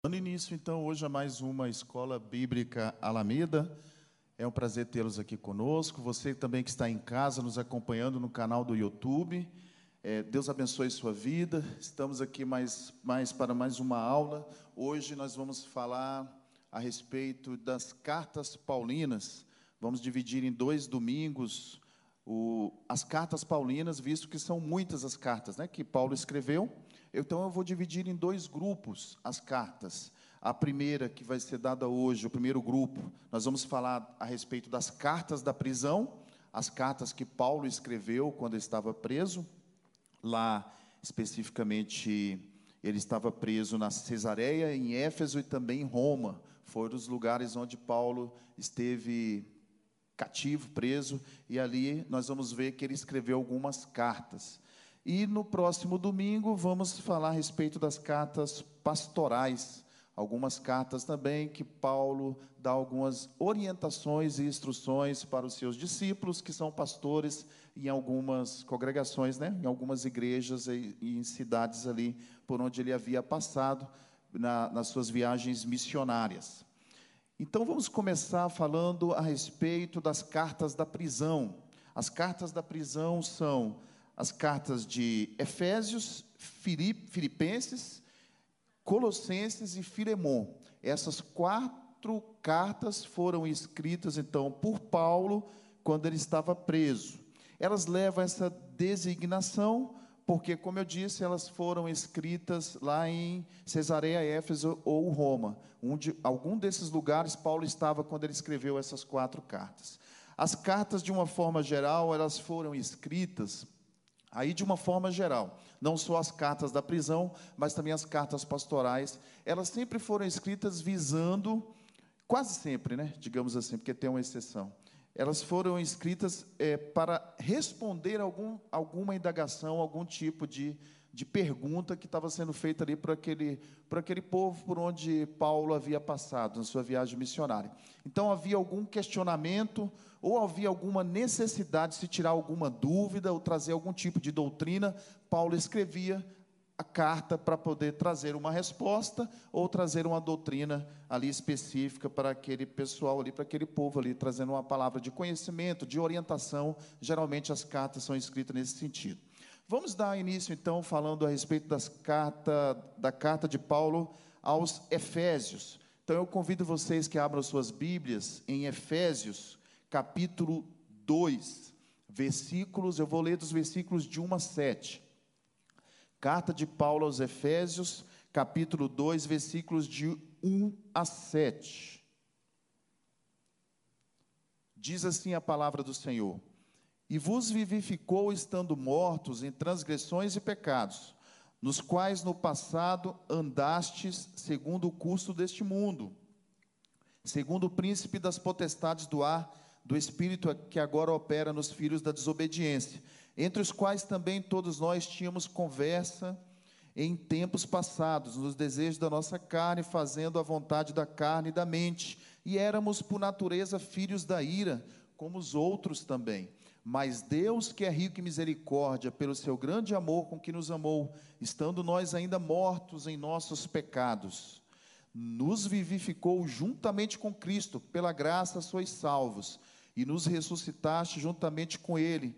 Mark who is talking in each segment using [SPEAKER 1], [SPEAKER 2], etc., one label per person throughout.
[SPEAKER 1] Dando início, então, hoje a mais uma Escola Bíblica Alameda. É um prazer tê-los aqui conosco. Você também que está em casa, nos acompanhando no canal do YouTube. É, Deus abençoe sua vida. Estamos aqui mais, mais para mais uma aula. Hoje nós vamos falar a respeito das cartas paulinas. Vamos dividir em dois domingos o, as cartas paulinas, visto que são muitas as cartas né, que Paulo escreveu. Então eu vou dividir em dois grupos as cartas. A primeira que vai ser dada hoje, o primeiro grupo, nós vamos falar a respeito das cartas da prisão, as cartas que Paulo escreveu quando estava preso. Lá, especificamente, ele estava preso na Cesareia, em Éfeso e também em Roma. Foram os lugares onde Paulo esteve cativo, preso, e ali nós vamos ver que ele escreveu algumas cartas. E no próximo domingo vamos falar a respeito das cartas pastorais, algumas cartas também que Paulo dá algumas orientações e instruções para os seus discípulos, que são pastores em algumas congregações, né, em algumas igrejas e, em cidades ali por onde ele havia passado na, nas suas viagens missionárias. Então vamos começar falando a respeito das cartas da prisão. As cartas da prisão são as cartas de Efésios, Filipenses, Colossenses e Filemon. Essas quatro cartas foram escritas então por Paulo quando ele estava preso. Elas levam essa designação porque, como eu disse, elas foram escritas lá em Cesareia, Éfeso ou Roma. Onde, algum desses lugares Paulo estava quando ele escreveu essas quatro cartas. As cartas, de uma forma geral, elas foram escritas aí de uma forma geral. Não só as cartas da prisão, mas também as cartas pastorais. Elas sempre foram escritas visando, quase sempre, né? Digamos assim, porque tem uma exceção elas foram escritas é, para responder algum, alguma indagação, algum tipo de, de pergunta que estava sendo feita ali por aquele, por aquele povo por onde Paulo havia passado na sua viagem missionária. Então havia algum questionamento ou havia alguma necessidade de se tirar alguma dúvida ou trazer algum tipo de doutrina, Paulo escrevia a carta para poder trazer uma resposta ou trazer uma doutrina ali específica para aquele pessoal ali, para aquele povo ali, trazendo uma palavra de conhecimento, de orientação. Geralmente as cartas são escritas nesse sentido. Vamos dar início então falando a respeito das carta, da carta de Paulo aos Efésios. Então eu convido vocês que abram suas Bíblias em Efésios, capítulo 2, versículos, eu vou ler dos versículos de 1 a 7. Carta de Paulo aos Efésios, capítulo 2, versículos de 1 a 7. Diz assim a palavra do Senhor: E vos vivificou estando mortos em transgressões e pecados, nos quais no passado andastes segundo o curso deste mundo, segundo o príncipe das potestades do ar, do espírito que agora opera nos filhos da desobediência entre os quais também todos nós tínhamos conversa em tempos passados, nos desejos da nossa carne, fazendo a vontade da carne e da mente, e éramos por natureza filhos da ira, como os outros também. Mas Deus, que é rico em misericórdia, pelo seu grande amor com que nos amou, estando nós ainda mortos em nossos pecados, nos vivificou juntamente com Cristo, pela graça sois salvos, e nos ressuscitaste juntamente com Ele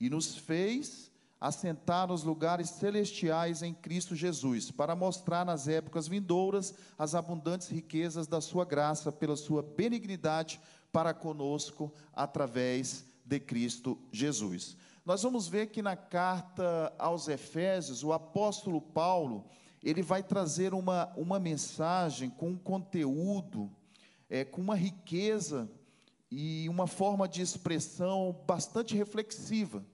[SPEAKER 1] e nos fez assentar nos lugares celestiais em Cristo Jesus, para mostrar nas épocas vindouras as abundantes riquezas da sua graça pela sua benignidade para conosco através de Cristo Jesus. Nós vamos ver que na carta aos Efésios, o apóstolo Paulo, ele vai trazer uma, uma mensagem com um conteúdo, é, com uma riqueza e uma forma de expressão bastante reflexiva.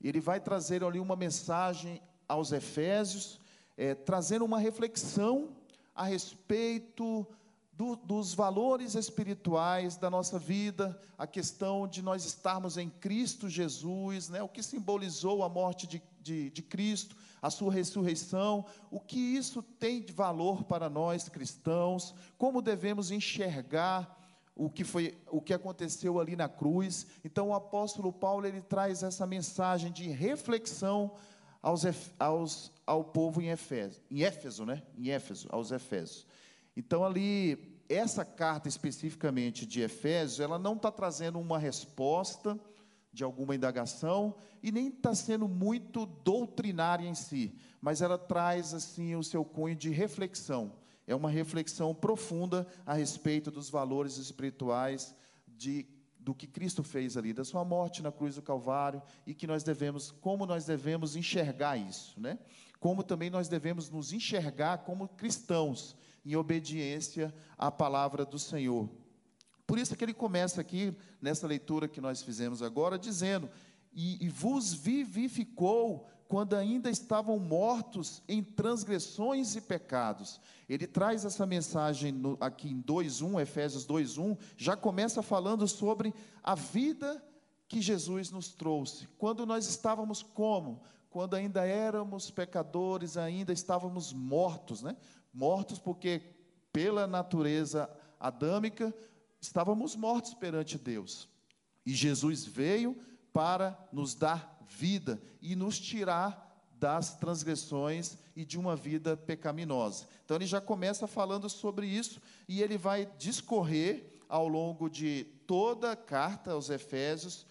[SPEAKER 1] Ele vai trazer ali uma mensagem aos Efésios, é, trazendo uma reflexão a respeito do, dos valores espirituais da nossa vida, a questão de nós estarmos em Cristo Jesus, né, o que simbolizou a morte de, de, de Cristo, a sua ressurreição, o que isso tem de valor para nós cristãos, como devemos enxergar o que foi o que aconteceu ali na cruz. Então o apóstolo Paulo ele traz essa mensagem de reflexão aos, aos ao povo em Éfeso, em Éfeso, né? Em Éfeso, aos Efésios. Então, ali, essa carta especificamente de Efésios, ela não está trazendo uma resposta de alguma indagação e nem está sendo muito doutrinária em si, mas ela traz assim o seu cunho de reflexão. É uma reflexão profunda a respeito dos valores espirituais de do que Cristo fez ali, da sua morte na cruz do Calvário e que nós devemos, como nós devemos enxergar isso, né? Como também nós devemos nos enxergar como cristãos em obediência à palavra do Senhor. Por isso que ele começa aqui, nessa leitura que nós fizemos agora, dizendo: E, e vos vivificou quando ainda estavam mortos em transgressões e pecados. Ele traz essa mensagem no, aqui em 2:1, Efésios 2:1, já começa falando sobre a vida que Jesus nos trouxe. Quando nós estávamos como? Quando ainda éramos pecadores, ainda estávamos mortos, né? Mortos porque pela natureza adâmica estávamos mortos perante Deus. E Jesus veio para nos dar vida e nos tirar das transgressões e de uma vida pecaminosa. Então ele já começa falando sobre isso e ele vai discorrer ao longo de toda a carta aos Efésios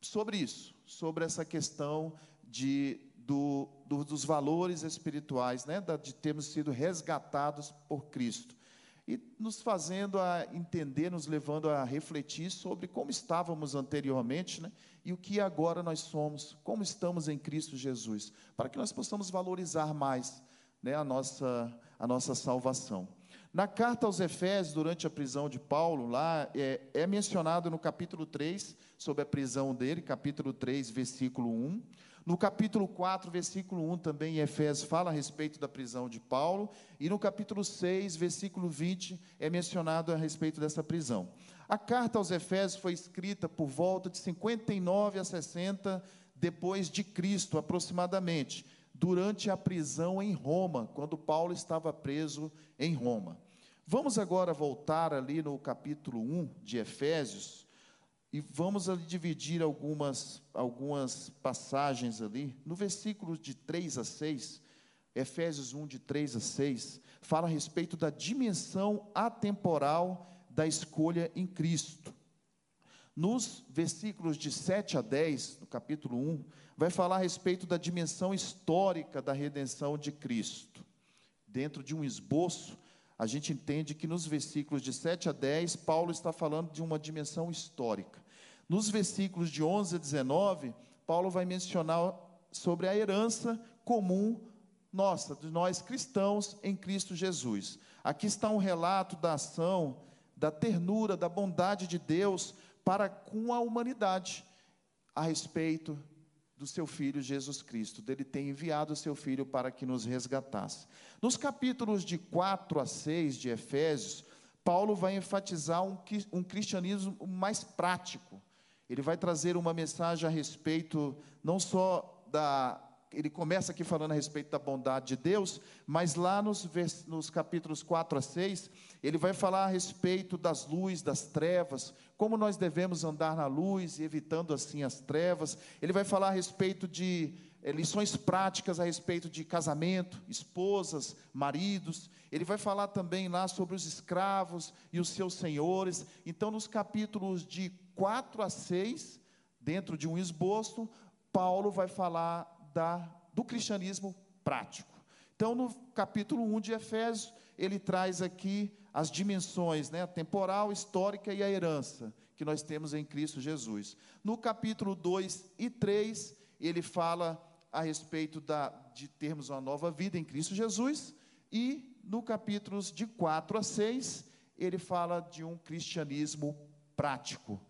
[SPEAKER 1] sobre isso, sobre essa questão de, do, do, dos valores espirituais, né, de termos sido resgatados por Cristo e nos fazendo a entender, nos levando a refletir sobre como estávamos anteriormente, né? E o que agora nós somos, como estamos em Cristo Jesus, para que nós possamos valorizar mais, né, a nossa a nossa salvação. Na carta aos Efésios, durante a prisão de Paulo, lá é, é mencionado no capítulo 3 sobre a prisão dele, capítulo 3, versículo 1. No capítulo 4, versículo 1, também Efésios, fala a respeito da prisão de Paulo. E no capítulo 6, versículo 20, é mencionado a respeito dessa prisão. A carta aos Efésios foi escrita por volta de 59 a 60 depois de Cristo, aproximadamente, durante a prisão em Roma, quando Paulo estava preso em Roma. Vamos agora voltar ali no capítulo 1 de Efésios e vamos dividir algumas, algumas passagens ali. No versículo de 3 a 6, Efésios 1, de 3 a 6, fala a respeito da dimensão atemporal da escolha em Cristo. Nos versículos de 7 a 10, no capítulo 1, vai falar a respeito da dimensão histórica da redenção de Cristo. Dentro de um esboço, a gente entende que nos versículos de 7 a 10, Paulo está falando de uma dimensão histórica. Nos versículos de 11 a 19, Paulo vai mencionar sobre a herança comum nossa, de nós cristãos em Cristo Jesus. Aqui está um relato da ação, da ternura, da bondade de Deus para com a humanidade a respeito do seu filho Jesus Cristo, dele ter enviado o seu filho para que nos resgatasse. Nos capítulos de 4 a 6 de Efésios, Paulo vai enfatizar um, um cristianismo mais prático. Ele vai trazer uma mensagem a respeito não só da ele começa aqui falando a respeito da bondade de Deus, mas lá nos, nos, capítulos 4 a 6, ele vai falar a respeito das luzes, das trevas, como nós devemos andar na luz, evitando assim as trevas. Ele vai falar a respeito de é, lições práticas a respeito de casamento, esposas, maridos. Ele vai falar também lá sobre os escravos e os seus senhores. Então, nos capítulos de 4 a 6, dentro de um esboço, Paulo vai falar da, do cristianismo prático. Então, no capítulo 1 de Efésios, ele traz aqui as dimensões, né, a temporal, histórica e a herança que nós temos em Cristo Jesus. No capítulo 2 e 3, ele fala a respeito da, de termos uma nova vida em Cristo Jesus, e no capítulos de 4 a 6, ele fala de um cristianismo prático,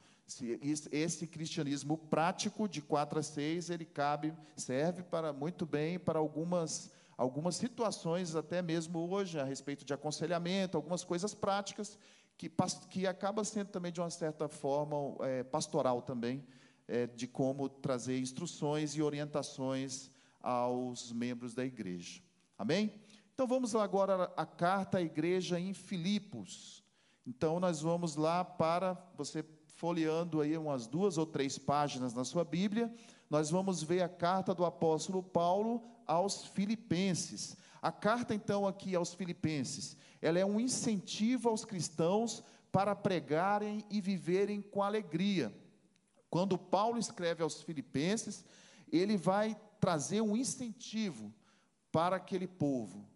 [SPEAKER 1] esse cristianismo prático de 4 a 6, ele cabe, serve para muito bem para algumas algumas situações até mesmo hoje a respeito de aconselhamento, algumas coisas práticas que, que acaba sendo também de uma certa forma é, pastoral também é, de como trazer instruções e orientações aos membros da igreja. Amém? Então vamos lá agora à carta à igreja em Filipos. Então nós vamos lá para você folheando aí umas duas ou três páginas na sua Bíblia, nós vamos ver a carta do apóstolo Paulo aos Filipenses. A carta, então, aqui aos Filipenses, ela é um incentivo aos cristãos para pregarem e viverem com alegria. Quando Paulo escreve aos Filipenses, ele vai trazer um incentivo para aquele povo.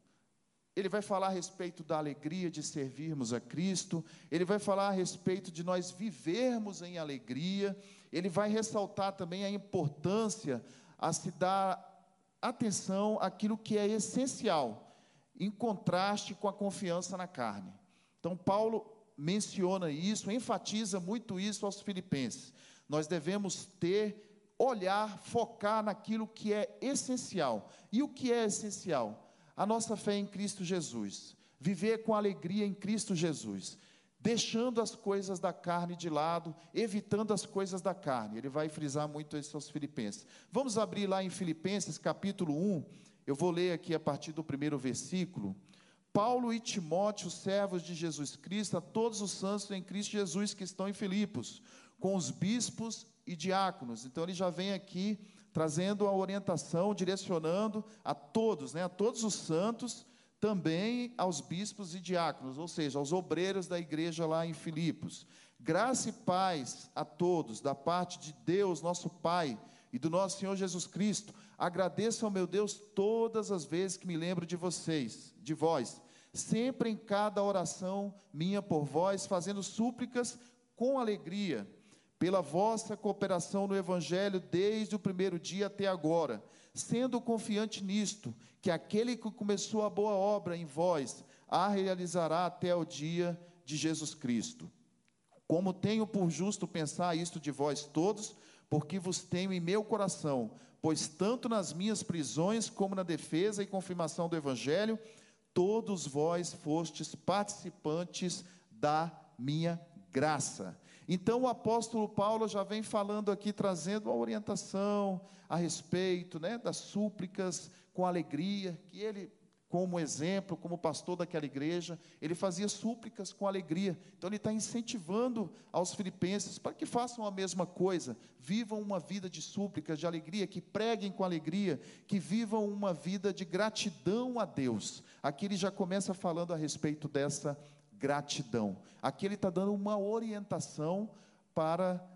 [SPEAKER 1] Ele vai falar a respeito da alegria de servirmos a Cristo, ele vai falar a respeito de nós vivermos em alegria, ele vai ressaltar também a importância a se dar atenção àquilo que é essencial, em contraste com a confiança na carne. Então, Paulo menciona isso, enfatiza muito isso aos filipenses. Nós devemos ter, olhar, focar naquilo que é essencial. E o que é essencial? A nossa fé em Cristo Jesus. Viver com alegria em Cristo Jesus. Deixando as coisas da carne de lado, evitando as coisas da carne. Ele vai frisar muito isso aos Filipenses. Vamos abrir lá em Filipenses capítulo 1. Eu vou ler aqui a partir do primeiro versículo. Paulo e Timóteo, servos de Jesus Cristo, a todos os santos em Cristo Jesus que estão em Filipos, com os bispos e diáconos. Então ele já vem aqui trazendo a orientação, direcionando a todos, né, a todos os santos, também aos bispos e diáconos, ou seja, aos obreiros da igreja lá em Filipos. Graça e paz a todos, da parte de Deus, nosso Pai, e do nosso Senhor Jesus Cristo. Agradeço ao meu Deus todas as vezes que me lembro de vocês, de vós, sempre em cada oração minha por vós, fazendo súplicas com alegria, pela vossa cooperação no Evangelho desde o primeiro dia até agora, sendo confiante nisto, que aquele que começou a boa obra em vós, a realizará até o dia de Jesus Cristo. Como tenho por justo pensar isto de vós todos, porque vos tenho em meu coração, pois tanto nas minhas prisões como na defesa e confirmação do Evangelho, todos vós fostes participantes da minha graça. Então o apóstolo Paulo já vem falando aqui, trazendo uma orientação a respeito né, das súplicas com alegria, que ele como exemplo, como pastor daquela igreja, ele fazia súplicas com alegria. Então, ele está incentivando aos filipenses para que façam a mesma coisa, vivam uma vida de súplicas, de alegria, que preguem com alegria, que vivam uma vida de gratidão a Deus. Aqui ele já começa falando a respeito dessa gratidão. Aqui ele está dando uma orientação para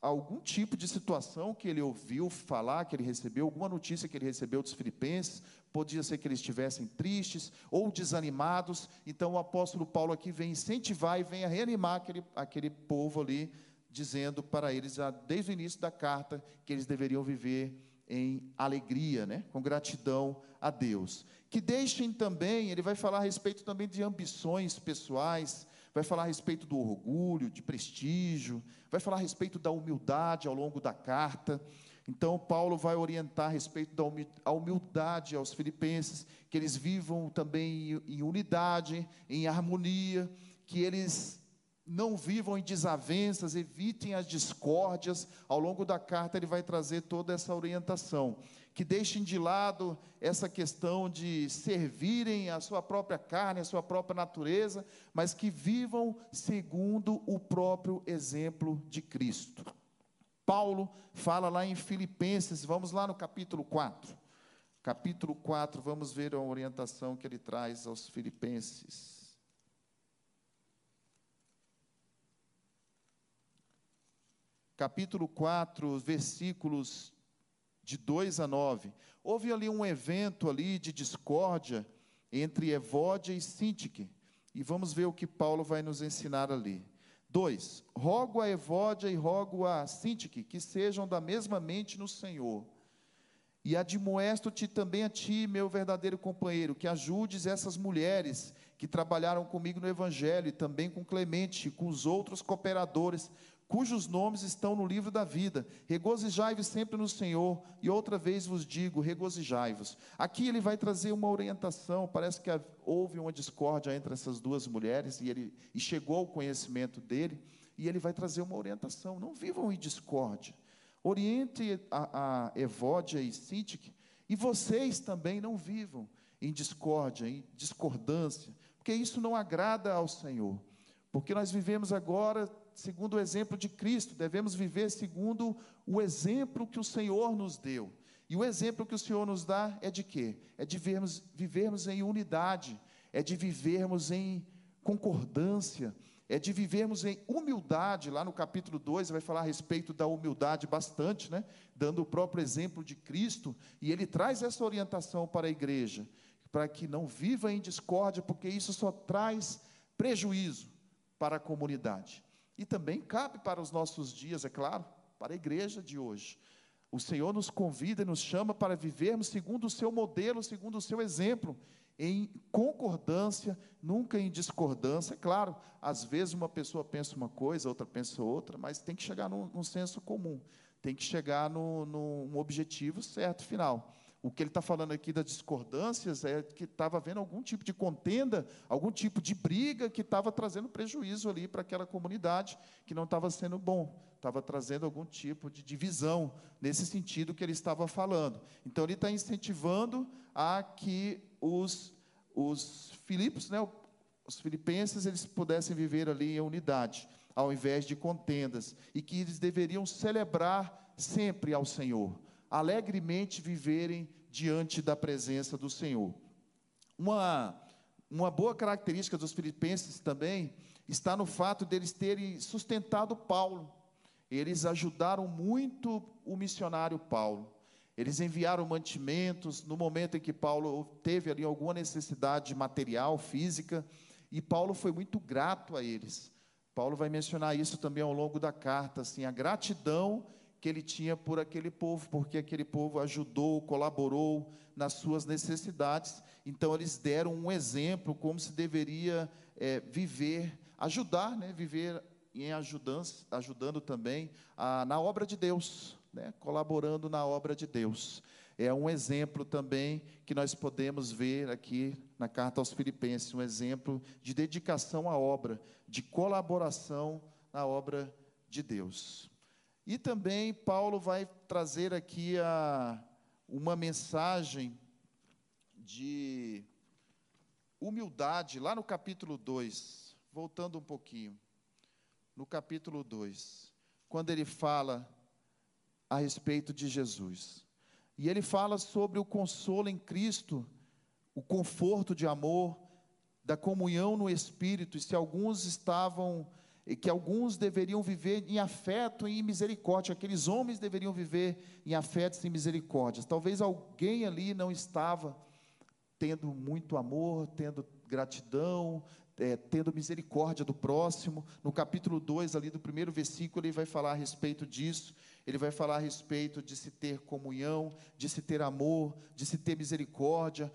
[SPEAKER 1] algum tipo de situação que ele ouviu falar, que ele recebeu, alguma notícia que ele recebeu dos filipenses, podia ser que eles estivessem tristes ou desanimados, então o apóstolo Paulo aqui vem incentivar e vem a reanimar aquele, aquele povo ali, dizendo para eles, desde o início da carta, que eles deveriam viver em alegria, né? com gratidão a Deus. Que deixem também, ele vai falar a respeito também de ambições pessoais, vai falar a respeito do orgulho, de prestígio, vai falar a respeito da humildade ao longo da carta. Então, Paulo vai orientar a respeito da humildade aos filipenses, que eles vivam também em unidade, em harmonia, que eles não vivam em desavenças, evitem as discórdias. Ao longo da carta, ele vai trazer toda essa orientação que deixem de lado essa questão de servirem a sua própria carne, a sua própria natureza, mas que vivam segundo o próprio exemplo de Cristo. Paulo fala lá em Filipenses, vamos lá no capítulo 4. Capítulo 4, vamos ver a orientação que ele traz aos Filipenses. Capítulo 4, versículos de 2 a 9. Houve ali um evento ali de discórdia entre Evódia e Sintique. E vamos ver o que Paulo vai nos ensinar ali. 2. Rogo a Evódia e rogo a Sintique que sejam da mesma mente no Senhor. E admoesto-te também a ti, meu verdadeiro companheiro, que ajudes essas mulheres que trabalharam comigo no Evangelho, e também com Clemente, e com os outros cooperadores, cujos nomes estão no livro da vida. Regozijai-vos sempre no Senhor, e outra vez vos digo, regozijai-vos. Aqui ele vai trazer uma orientação, parece que houve uma discórdia entre essas duas mulheres, e, ele, e chegou ao conhecimento dele, e ele vai trazer uma orientação, não vivam em discórdia. Oriente a, a Evódia e Sintique, e vocês também não vivam em discórdia, em discordância, porque isso não agrada ao Senhor. Porque nós vivemos agora segundo o exemplo de Cristo, devemos viver segundo o exemplo que o Senhor nos deu. E o exemplo que o Senhor nos dá é de quê? É de vivermos, vivermos em unidade, é de vivermos em concordância, é de vivermos em humildade. Lá no capítulo 2, vai falar a respeito da humildade bastante, né? Dando o próprio exemplo de Cristo, e ele traz essa orientação para a igreja, para que não viva em discórdia, porque isso só traz prejuízo para a comunidade. E também cabe para os nossos dias, é claro, para a igreja de hoje. O Senhor nos convida e nos chama para vivermos segundo o seu modelo, segundo o seu exemplo, em concordância, nunca em discordância. É claro, às vezes uma pessoa pensa uma coisa, outra pensa outra, mas tem que chegar num, num senso comum, tem que chegar no, num objetivo certo, final. O que ele está falando aqui das discordâncias é que estava havendo algum tipo de contenda, algum tipo de briga que estava trazendo prejuízo ali para aquela comunidade, que não estava sendo bom, estava trazendo algum tipo de divisão, nesse sentido que ele estava falando. Então, ele está incentivando a que os, os filipos, né, os filipenses, eles pudessem viver ali em unidade, ao invés de contendas, e que eles deveriam celebrar sempre ao Senhor alegremente viverem diante da presença do Senhor. Uma, uma boa característica dos filipenses também está no fato deles terem sustentado Paulo. Eles ajudaram muito o missionário Paulo. Eles enviaram mantimentos no momento em que Paulo teve ali alguma necessidade material, física, e Paulo foi muito grato a eles. Paulo vai mencionar isso também ao longo da carta, assim, a gratidão que ele tinha por aquele povo, porque aquele povo ajudou, colaborou nas suas necessidades. Então, eles deram um exemplo como se deveria é, viver, ajudar, né, viver em ajudança, ajudando também a, na obra de Deus, né, colaborando na obra de Deus. É um exemplo também que nós podemos ver aqui na carta aos Filipenses, um exemplo de dedicação à obra, de colaboração na obra de Deus. E também Paulo vai trazer aqui a, uma mensagem de humildade, lá no capítulo 2, voltando um pouquinho, no capítulo 2, quando ele fala a respeito de Jesus. E ele fala sobre o consolo em Cristo, o conforto de amor, da comunhão no Espírito, e se alguns estavam que alguns deveriam viver em afeto e em misericórdia, aqueles homens deveriam viver em afeto e em misericórdia. Talvez alguém ali não estava tendo muito amor, tendo gratidão, é, tendo misericórdia do próximo. No capítulo 2, ali do primeiro versículo, ele vai falar a respeito disso. Ele vai falar a respeito de se ter comunhão, de se ter amor, de se ter misericórdia,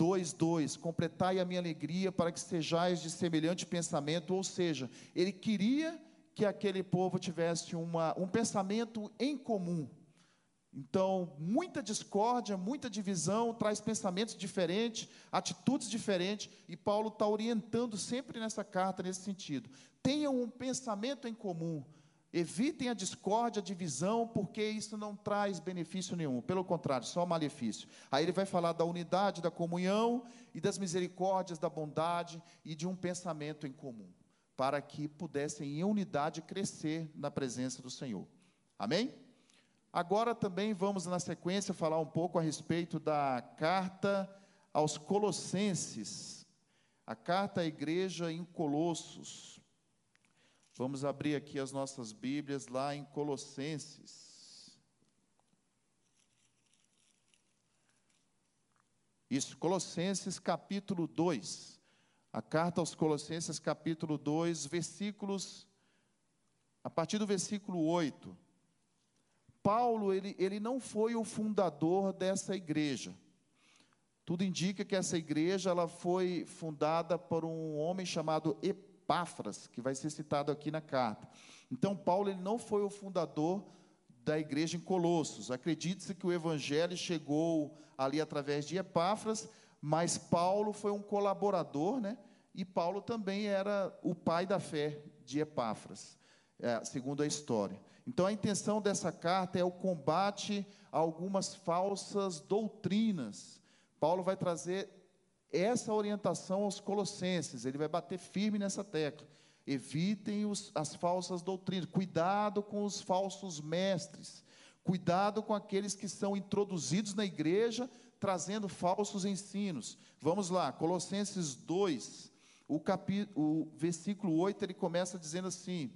[SPEAKER 1] 2, 2, completai a minha alegria para que sejais de semelhante pensamento, ou seja, ele queria que aquele povo tivesse uma, um pensamento em comum. Então, muita discórdia, muita divisão, traz pensamentos diferentes, atitudes diferentes, e Paulo está orientando sempre nessa carta nesse sentido. Tenham um pensamento em comum, Evitem a discórdia, a divisão, porque isso não traz benefício nenhum, pelo contrário, só malefício. Aí ele vai falar da unidade, da comunhão e das misericórdias, da bondade e de um pensamento em comum, para que pudessem em unidade crescer na presença do Senhor. Amém? Agora também vamos na sequência falar um pouco a respeito da carta aos Colossenses, a carta à igreja em Colossos. Vamos abrir aqui as nossas Bíblias lá em Colossenses. Isso, Colossenses capítulo 2. A carta aos Colossenses capítulo 2, versículos a partir do versículo 8. Paulo, ele, ele não foi o fundador dessa igreja. Tudo indica que essa igreja ela foi fundada por um homem chamado Epáfras, que vai ser citado aqui na carta. Então, Paulo ele não foi o fundador da igreja em Colossos. Acredite-se que o evangelho chegou ali através de Epáfras, mas Paulo foi um colaborador, né? E Paulo também era o pai da fé de Epáfras, é, segundo a história. Então, a intenção dessa carta é o combate a algumas falsas doutrinas. Paulo vai trazer essa orientação aos colossenses, ele vai bater firme nessa tecla. Evitem os, as falsas doutrinas, cuidado com os falsos mestres, Cuidado com aqueles que são introduzidos na igreja trazendo falsos ensinos. Vamos lá, Colossenses 2, o, capi, o versículo 8, ele começa dizendo assim: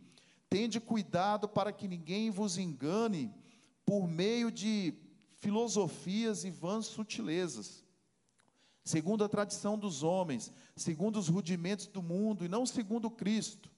[SPEAKER 1] Tende cuidado para que ninguém vos engane por meio de filosofias e vãs sutilezas, segundo a tradição dos homens, segundo os rudimentos do mundo e não segundo Cristo,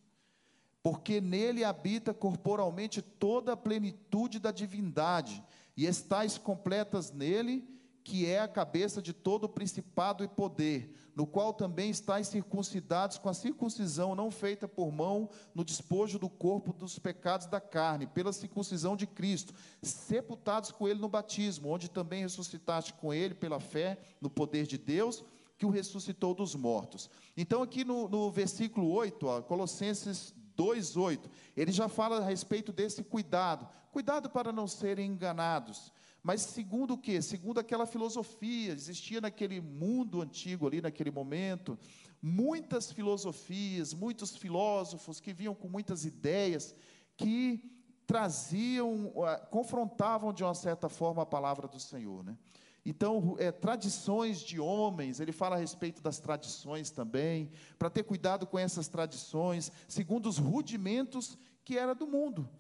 [SPEAKER 1] porque nele habita corporalmente toda a plenitude da divindade, e estáis completas nele que é a cabeça de todo principado e poder, no qual também estáis circuncidados com a circuncisão não feita por mão, no despojo do corpo dos pecados da carne, pela circuncisão de Cristo, sepultados com ele no batismo, onde também ressuscitaste com ele pela fé no poder de Deus, que o ressuscitou dos mortos. Então, aqui no, no versículo 8, ó, Colossenses 2,8, ele já fala a respeito desse cuidado, cuidado para não serem enganados. Mas segundo o quê? Segundo aquela filosofia, existia naquele mundo antigo ali, naquele momento, muitas filosofias, muitos filósofos que vinham com muitas ideias, que traziam, confrontavam de uma certa forma a palavra do Senhor, né? Então, é, tradições de homens, ele fala a respeito das tradições também, para ter cuidado com essas tradições, segundo os rudimentos que era do mundo.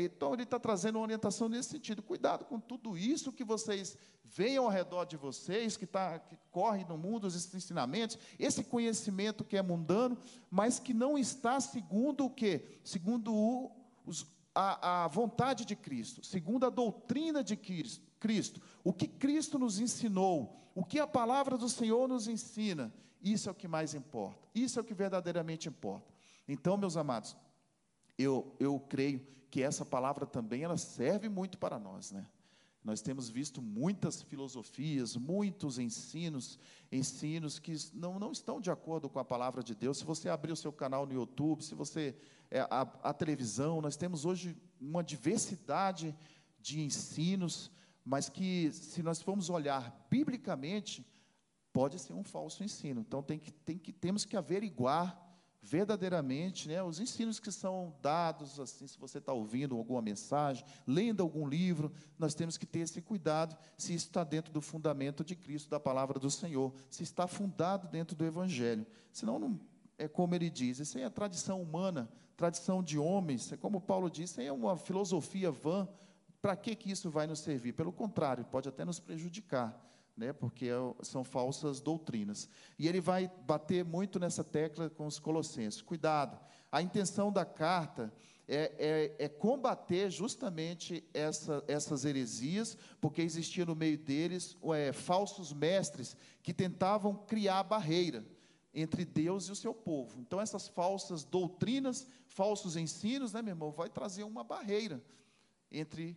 [SPEAKER 1] Então ele está trazendo uma orientação nesse sentido. Cuidado com tudo isso que vocês veem ao redor de vocês, que, tá, que corre no mundo, esses ensinamentos, esse conhecimento que é mundano, mas que não está segundo o quê? Segundo o, os, a, a vontade de Cristo, segundo a doutrina de Cristo, Cristo. O que Cristo nos ensinou, o que a palavra do Senhor nos ensina, isso é o que mais importa, isso é o que verdadeiramente importa. Então, meus amados, eu, eu creio que essa palavra também ela serve muito para nós, né? Nós temos visto muitas filosofias, muitos ensinos, ensinos que não, não estão de acordo com a palavra de Deus. Se você abrir o seu canal no YouTube, se você é, a, a televisão, nós temos hoje uma diversidade de ensinos, mas que se nós formos olhar biblicamente, pode ser um falso ensino. Então tem que, tem que temos que averiguar verdadeiramente né, os ensinos que são dados, assim, se você está ouvindo alguma mensagem, lendo algum livro, nós temos que ter esse cuidado se isso está dentro do fundamento de Cristo, da palavra do Senhor, se está fundado dentro do Evangelho. Senão, não, é como ele diz, isso aí é tradição humana, tradição de homens, é como Paulo disse, é uma filosofia vã. Para que, que isso vai nos servir? Pelo contrário, pode até nos prejudicar né, porque é são falsas doutrinas. E ele vai bater muito nessa tecla com os colossenses. Cuidado, a intenção da carta é, é, é combater justamente essa, essas heresias, porque existia no meio deles é, falsos mestres que tentavam criar barreira entre Deus e o seu povo. Então, essas falsas doutrinas, falsos ensinos, né, meu irmão, vai trazer uma barreira entre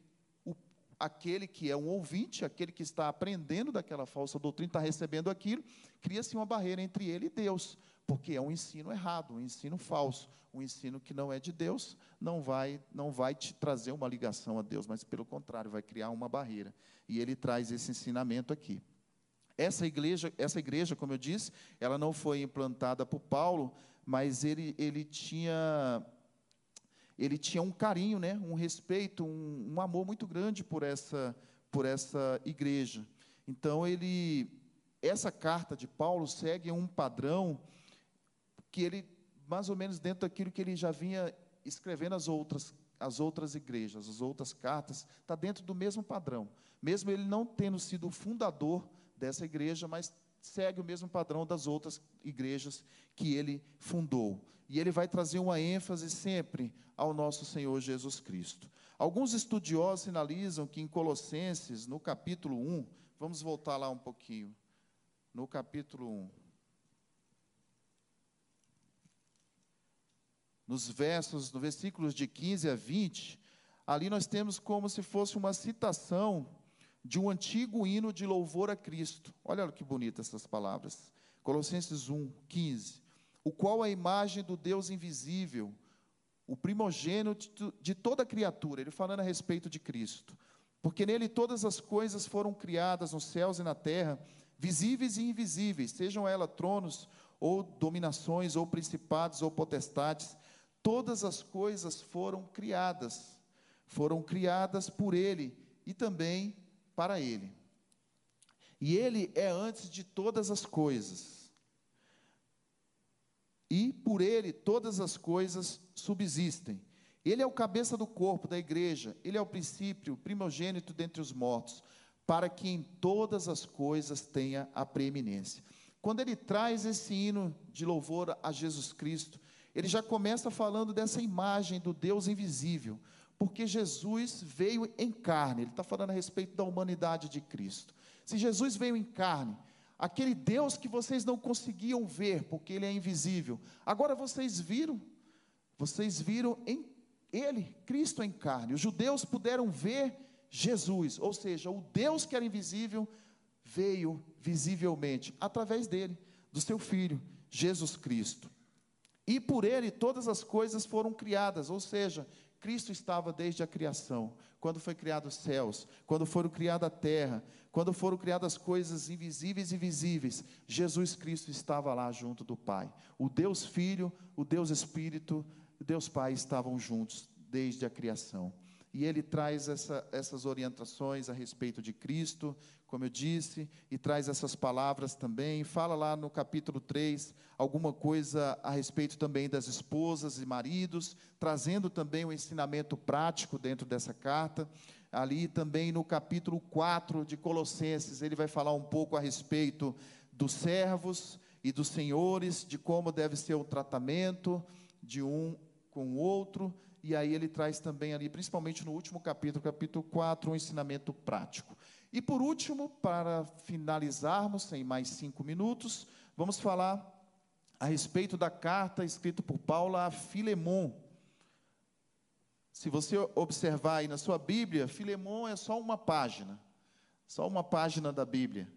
[SPEAKER 1] aquele que é um ouvinte, aquele que está aprendendo daquela falsa doutrina, está recebendo aquilo, cria-se uma barreira entre ele e Deus, porque é um ensino errado, um ensino falso, um ensino que não é de Deus, não vai, não vai te trazer uma ligação a Deus, mas pelo contrário, vai criar uma barreira. E ele traz esse ensinamento aqui. Essa igreja, essa igreja, como eu disse, ela não foi implantada por Paulo, mas ele, ele tinha ele tinha um carinho, né, um respeito, um, um amor muito grande por essa, por essa igreja. Então ele, essa carta de Paulo segue um padrão que ele mais ou menos dentro daquilo que ele já vinha escrevendo as outras as outras igrejas, as outras cartas, está dentro do mesmo padrão. Mesmo ele não tendo sido o fundador dessa igreja, mas segue o mesmo padrão das outras igrejas que ele fundou. E ele vai trazer uma ênfase sempre ao nosso Senhor Jesus Cristo. Alguns estudiosos sinalizam que em Colossenses, no capítulo 1, vamos voltar lá um pouquinho. No capítulo 1. Nos versos, no versículos de 15 a 20, ali nós temos como se fosse uma citação de um antigo hino de louvor a Cristo. Olha que bonitas essas palavras. Colossenses 1, 15. O qual é a imagem do Deus invisível, o primogênito de toda criatura. Ele falando a respeito de Cristo. Porque nele todas as coisas foram criadas nos céus e na terra, visíveis e invisíveis, sejam elas tronos, ou dominações, ou principados, ou potestades. Todas as coisas foram criadas, foram criadas por ele e também para ele. E ele é antes de todas as coisas. E por ele todas as coisas subsistem. Ele é o cabeça do corpo da igreja, ele é o princípio, o primogênito dentre os mortos, para que em todas as coisas tenha a preeminência. Quando ele traz esse hino de louvor a Jesus Cristo, ele já começa falando dessa imagem do Deus invisível, porque Jesus veio em carne, ele está falando a respeito da humanidade de Cristo. Se Jesus veio em carne, aquele Deus que vocês não conseguiam ver, porque ele é invisível, agora vocês viram, vocês viram em ele, Cristo em carne. Os judeus puderam ver Jesus, ou seja, o Deus que era invisível veio visivelmente através dele, do seu filho, Jesus Cristo. E por ele todas as coisas foram criadas, ou seja, Cristo estava desde a criação, quando foi criado os céus, quando foram criada a terra, quando foram criadas coisas invisíveis e visíveis, Jesus Cristo estava lá junto do Pai. O Deus Filho, o Deus Espírito, o Deus Pai estavam juntos desde a criação e ele traz essa, essas orientações a respeito de Cristo, como eu disse, e traz essas palavras também. Fala lá no capítulo 3 alguma coisa a respeito também das esposas e maridos, trazendo também o um ensinamento prático dentro dessa carta. Ali também no capítulo 4 de Colossenses, ele vai falar um pouco a respeito dos servos e dos senhores, de como deve ser o tratamento de um com o outro e aí ele traz também ali, principalmente no último capítulo, capítulo 4, um ensinamento prático. E por último, para finalizarmos, em mais cinco minutos, vamos falar a respeito da carta escrita por Paulo a Filemon. Se você observar aí na sua Bíblia, Filemon é só uma página, só uma página da Bíblia.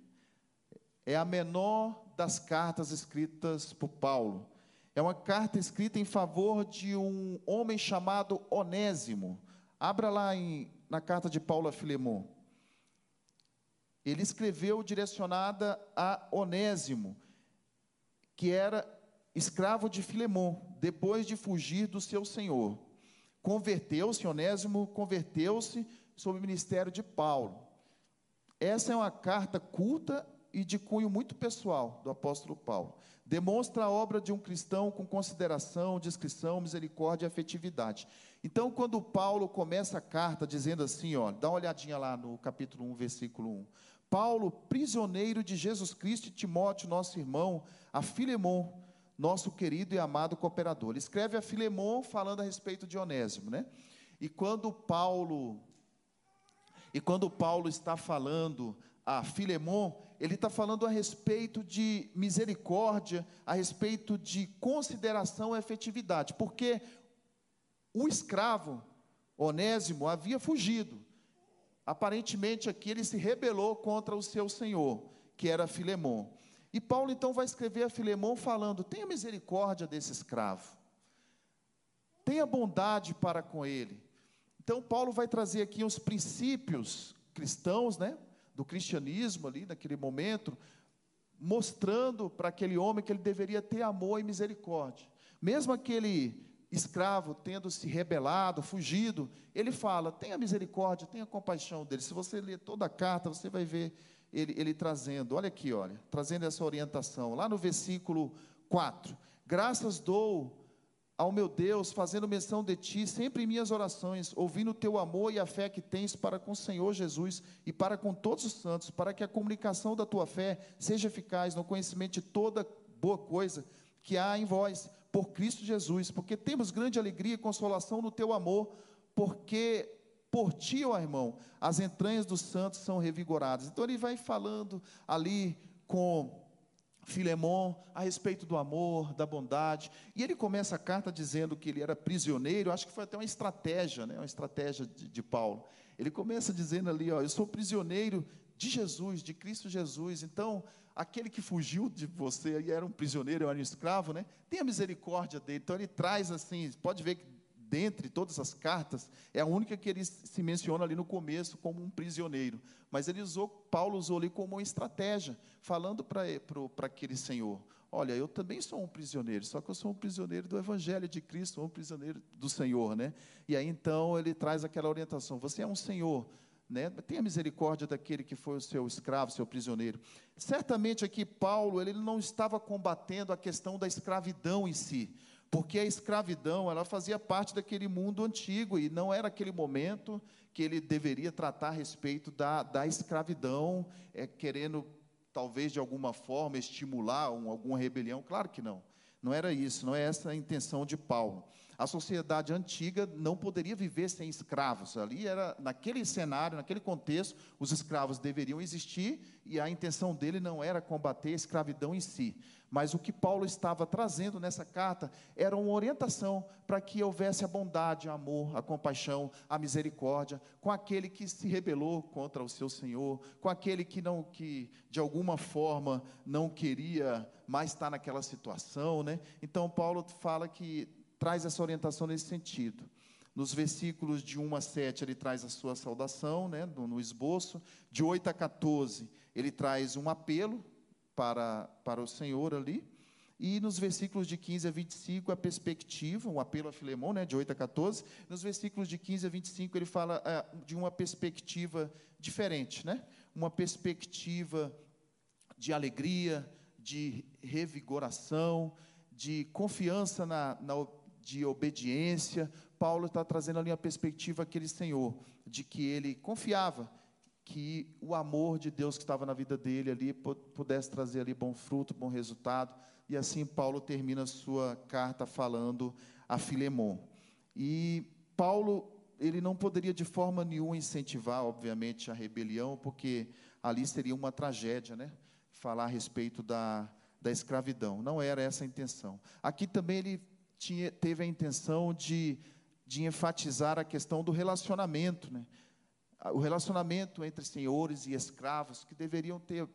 [SPEAKER 1] É a menor das cartas escritas por Paulo. É uma carta escrita em favor de um homem chamado Onésimo. Abra lá em, na carta de Paulo a Filemon. Ele escreveu direcionada a Onésimo, que era escravo de Filemon, depois de fugir do seu senhor. Converteu-se, Onésimo converteu-se sob o ministério de Paulo. Essa é uma carta culta e de cunho muito pessoal do apóstolo Paulo. Demonstra a obra de um cristão com consideração, discrição, misericórdia e afetividade. Então, quando Paulo começa a carta dizendo assim, ó, dá uma olhadinha lá no capítulo 1, versículo 1. Paulo, prisioneiro de Jesus Cristo e Timóteo, nosso irmão, a Filemon, nosso querido e amado cooperador. Ele escreve a Filemon falando a respeito de Onésimo, né? E quando Paulo e quando Paulo está falando a Filemon, ele está falando a respeito de misericórdia, a respeito de consideração e efetividade, porque o escravo, Onésimo, havia fugido. Aparentemente aqui ele se rebelou contra o seu senhor, que era Filemon. E Paulo então vai escrever a Filemon falando: tenha misericórdia desse escravo, tenha bondade para com ele. Então Paulo vai trazer aqui os princípios cristãos, né? Do cristianismo ali naquele momento, mostrando para aquele homem que ele deveria ter amor e misericórdia. Mesmo aquele escravo tendo se rebelado, fugido, ele fala: tenha misericórdia, tenha compaixão dele. Se você ler toda a carta, você vai ver ele, ele trazendo, olha aqui, olha, trazendo essa orientação, lá no versículo 4: Graças dou ao meu Deus, fazendo menção de ti, sempre em minhas orações, ouvindo o teu amor e a fé que tens para com o Senhor Jesus e para com todos os santos, para que a comunicação da tua fé seja eficaz no conhecimento de toda boa coisa que há em vós, por Cristo Jesus, porque temos grande alegria e consolação no teu amor, porque por ti, ó irmão, as entranhas dos santos são revigoradas. Então ele vai falando ali com Filemon a respeito do amor, da bondade. E ele começa a carta dizendo que ele era prisioneiro, acho que foi até uma estratégia, né, uma estratégia de, de Paulo. Ele começa dizendo ali, ó, eu sou prisioneiro de Jesus, de Cristo Jesus. Então, aquele que fugiu de você e era um prisioneiro, era um escravo, né? Tenha misericórdia dele. Então ele traz assim, pode ver que dentre todas as cartas, é a única que ele se menciona ali no começo como um prisioneiro. Mas ele usou, Paulo usou ali como uma estratégia, falando para aquele senhor: Olha, eu também sou um prisioneiro, só que eu sou um prisioneiro do Evangelho de Cristo, um prisioneiro do Senhor, né? E aí então ele traz aquela orientação: Você é um senhor né? Tenha misericórdia daquele que foi o seu escravo, seu prisioneiro. Certamente aqui Paulo, ele não estava combatendo a questão da escravidão em si, porque a escravidão, ela fazia parte daquele mundo antigo e não era aquele momento que ele deveria tratar a respeito da, da escravidão, é, querendo talvez de alguma forma estimular um, alguma rebelião, claro que não. Não era isso, não é essa a intenção de Paulo. A sociedade antiga não poderia viver sem escravos. Ali era naquele cenário, naquele contexto, os escravos deveriam existir e a intenção dele não era combater a escravidão em si, mas o que Paulo estava trazendo nessa carta era uma orientação para que houvesse a bondade, o amor, a compaixão, a misericórdia com aquele que se rebelou contra o seu Senhor, com aquele que não que de alguma forma não queria mais estar naquela situação, né? Então Paulo fala que traz essa orientação nesse sentido. Nos versículos de 1 a 7, ele traz a sua saudação, né, no, no esboço. De 8 a 14, ele traz um apelo para, para o Senhor ali. E nos versículos de 15 a 25, a perspectiva, um apelo a Filemão, né, de 8 a 14. Nos versículos de 15 a 25, ele fala é, de uma perspectiva diferente, né? uma perspectiva de alegria, de revigoração, de confiança na, na de obediência. Paulo está trazendo ali a perspectiva aquele Senhor, de que ele confiava que o amor de Deus que estava na vida dele ali pudesse trazer ali bom fruto, bom resultado. E assim Paulo termina sua carta falando a Filemon. E Paulo, ele não poderia de forma nenhuma incentivar, obviamente, a rebelião, porque ali seria uma tragédia, né? Falar a respeito da, da escravidão. Não era essa a intenção. Aqui também ele tinha, teve a intenção de, de enfatizar a questão do relacionamento, né? o relacionamento entre senhores e escravos, que deveriam ter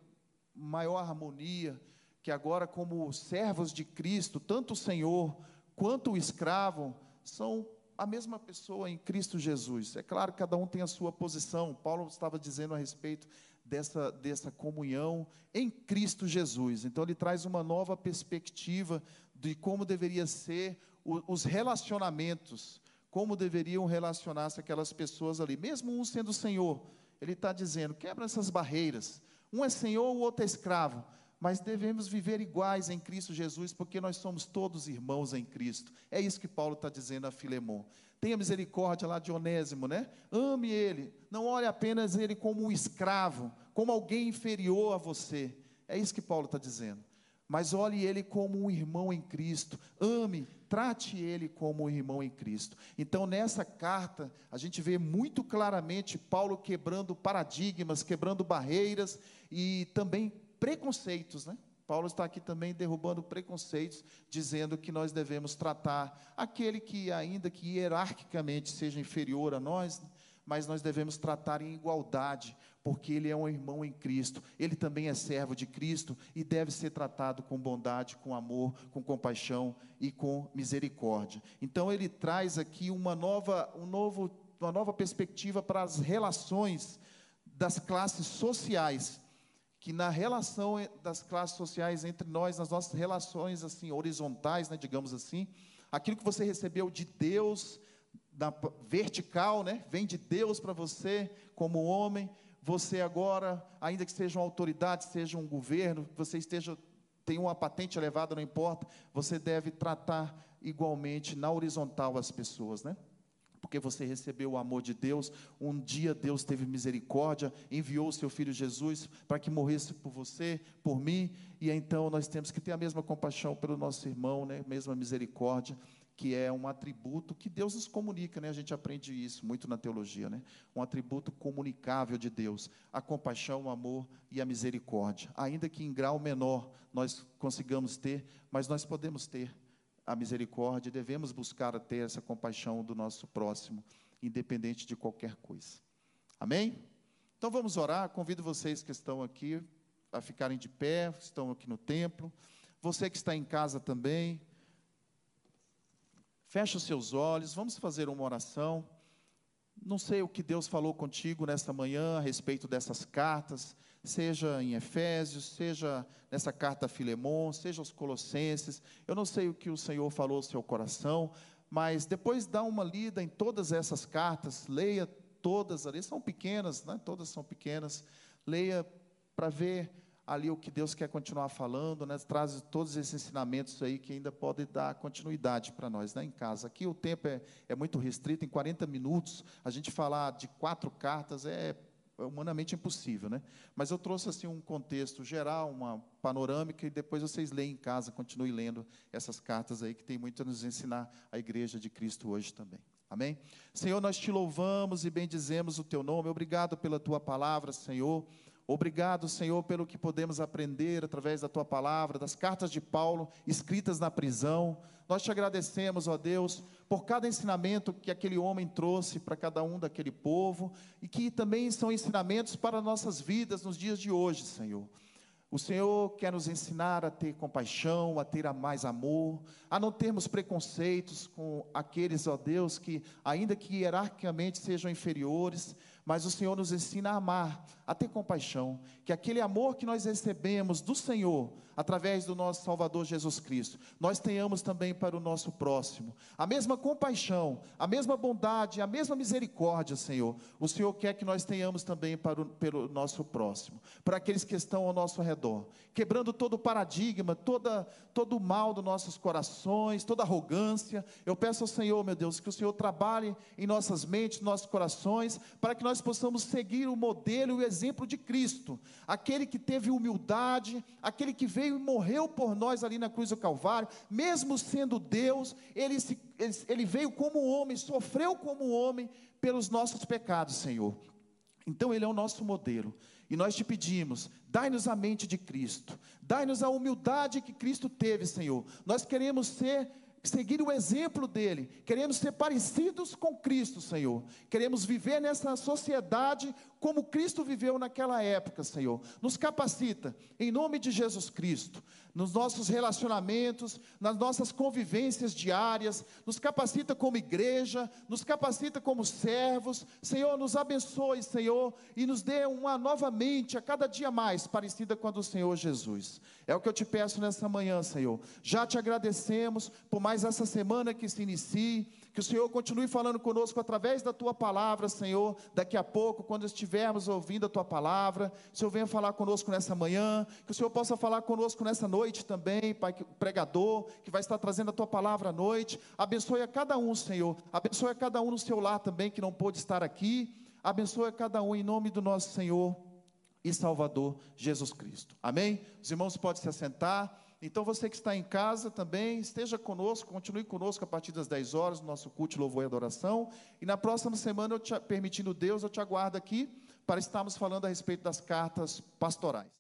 [SPEAKER 1] maior harmonia, que agora, como servos de Cristo, tanto o Senhor quanto o escravo são a mesma pessoa em Cristo Jesus. É claro que cada um tem a sua posição. Paulo estava dizendo a respeito dessa, dessa comunhão em Cristo Jesus. Então, ele traz uma nova perspectiva de como deveria ser o, os relacionamentos, como deveriam relacionar-se aquelas pessoas ali, mesmo um sendo Senhor. Ele está dizendo: quebra essas barreiras. Um é Senhor, o outro é escravo. Mas devemos viver iguais em Cristo Jesus, porque nós somos todos irmãos em Cristo. É isso que Paulo está dizendo a Filemon. Tenha misericórdia lá de Onésimo, né? Ame ele. Não olhe apenas ele como um escravo, como alguém inferior a você. É isso que Paulo está dizendo mas olhe ele como um irmão em Cristo, ame, trate ele como um irmão em Cristo. Então, nessa carta, a gente vê muito claramente Paulo quebrando paradigmas, quebrando barreiras e também preconceitos, né? Paulo está aqui também derrubando preconceitos, dizendo que nós devemos tratar aquele que, ainda que hierarquicamente seja inferior a nós, mas nós devemos tratar em igualdade, porque ele é um irmão em Cristo, ele também é servo de Cristo e deve ser tratado com bondade, com amor, com compaixão e com misericórdia. Então ele traz aqui uma nova, um novo, uma nova perspectiva para as relações das classes sociais, que na relação das classes sociais entre nós, nas nossas relações assim horizontais, né, digamos assim, aquilo que você recebeu de Deus, da vertical, né, vem de Deus para você como homem, você agora, ainda que seja uma autoridade, seja um governo, você esteja tem uma patente elevada, não importa, você deve tratar igualmente na horizontal as pessoas, né? Porque você recebeu o amor de Deus, um dia Deus teve misericórdia, enviou o seu filho Jesus para que morresse por você, por mim, e então nós temos que ter a mesma compaixão pelo nosso irmão, né? Mesma misericórdia que é um atributo que Deus nos comunica, né? A gente aprende isso muito na teologia, né? Um atributo comunicável de Deus, a compaixão, o amor e a misericórdia. Ainda que em grau menor nós consigamos ter, mas nós podemos ter a misericórdia, devemos buscar ter essa compaixão do nosso próximo, independente de qualquer coisa. Amém? Então vamos orar. Convido vocês que estão aqui a ficarem de pé, que estão aqui no templo. Você que está em casa também, Feche os seus olhos, vamos fazer uma oração. Não sei o que Deus falou contigo nesta manhã a respeito dessas cartas, seja em Efésios, seja nessa carta a Filemon, seja aos Colossenses. Eu não sei o que o Senhor falou ao seu coração, mas depois dá uma lida em todas essas cartas, leia todas ali, são pequenas, né? todas são pequenas. Leia para ver ali o que Deus quer continuar falando, né? traz todos esses ensinamentos aí que ainda podem dar continuidade para nós né? em casa. Aqui o tempo é, é muito restrito, em 40 minutos, a gente falar de quatro cartas é humanamente impossível, né? Mas eu trouxe assim um contexto geral, uma panorâmica e depois vocês leem em casa, continue lendo essas cartas aí que tem muito a nos ensinar a igreja de Cristo hoje também. Amém? Senhor, nós te louvamos e bendizemos o teu nome. Obrigado pela tua palavra, Senhor. Obrigado, Senhor, pelo que podemos aprender através da tua palavra, das cartas de Paulo escritas na prisão. Nós te agradecemos, ó Deus, por cada ensinamento que aquele homem trouxe para cada um daquele povo e que também são ensinamentos para nossas vidas nos dias de hoje, Senhor. O Senhor quer nos ensinar a ter compaixão, a ter mais amor, a não termos preconceitos com aqueles, ó Deus, que, ainda que hierarquicamente sejam inferiores, mas o Senhor nos ensina a amar, a ter compaixão, que aquele amor que nós recebemos do Senhor, através do nosso Salvador Jesus Cristo, nós tenhamos também para o nosso próximo. A mesma compaixão, a mesma bondade, a mesma misericórdia, Senhor, o Senhor quer que nós tenhamos também para o pelo nosso próximo, para aqueles que estão ao nosso redor, quebrando todo o paradigma, toda, todo o mal dos nossos corações, toda arrogância. Eu peço ao Senhor, meu Deus, que o Senhor trabalhe em nossas mentes, nossos corações, para que nós possamos seguir o modelo e o exemplo de Cristo, aquele que teve humildade, aquele que veio e morreu por nós ali na cruz do Calvário, mesmo sendo Deus, ele, se, ele, ele veio como homem, sofreu como homem pelos nossos pecados, Senhor. Então Ele é o nosso modelo. E nós te pedimos, dai-nos a mente de Cristo, dai-nos a humildade que Cristo teve, Senhor. Nós queremos ser seguir o exemplo dele, queremos ser parecidos com Cristo, Senhor. Queremos viver nessa sociedade como Cristo viveu naquela época, Senhor. Nos capacita, em nome de Jesus Cristo, nos nossos relacionamentos, nas nossas convivências diárias, nos capacita como igreja, nos capacita como servos. Senhor, nos abençoe, Senhor, e nos dê uma nova mente a cada dia mais parecida com a do Senhor Jesus. É o que eu te peço nessa manhã, Senhor. Já te agradecemos por mais essa semana que se inicie. Que o Senhor continue falando conosco através da tua palavra, Senhor. Daqui a pouco, quando estivermos ouvindo a tua palavra, o Senhor venha falar conosco nessa manhã. Que o Senhor possa falar conosco nessa noite também, Pai, pregador, que vai estar trazendo a tua palavra à noite. Abençoe a cada um, Senhor. Abençoe a cada um no seu lar também, que não pôde estar aqui. Abençoe a cada um em nome do nosso Senhor e Salvador Jesus Cristo. Amém? Os irmãos podem se assentar. Então você que está em casa também, esteja conosco, continue conosco a partir das 10 horas, no nosso culto, louvor e adoração. E na próxima semana, eu te, permitindo Deus, eu te aguardo aqui para estarmos falando a respeito das cartas pastorais.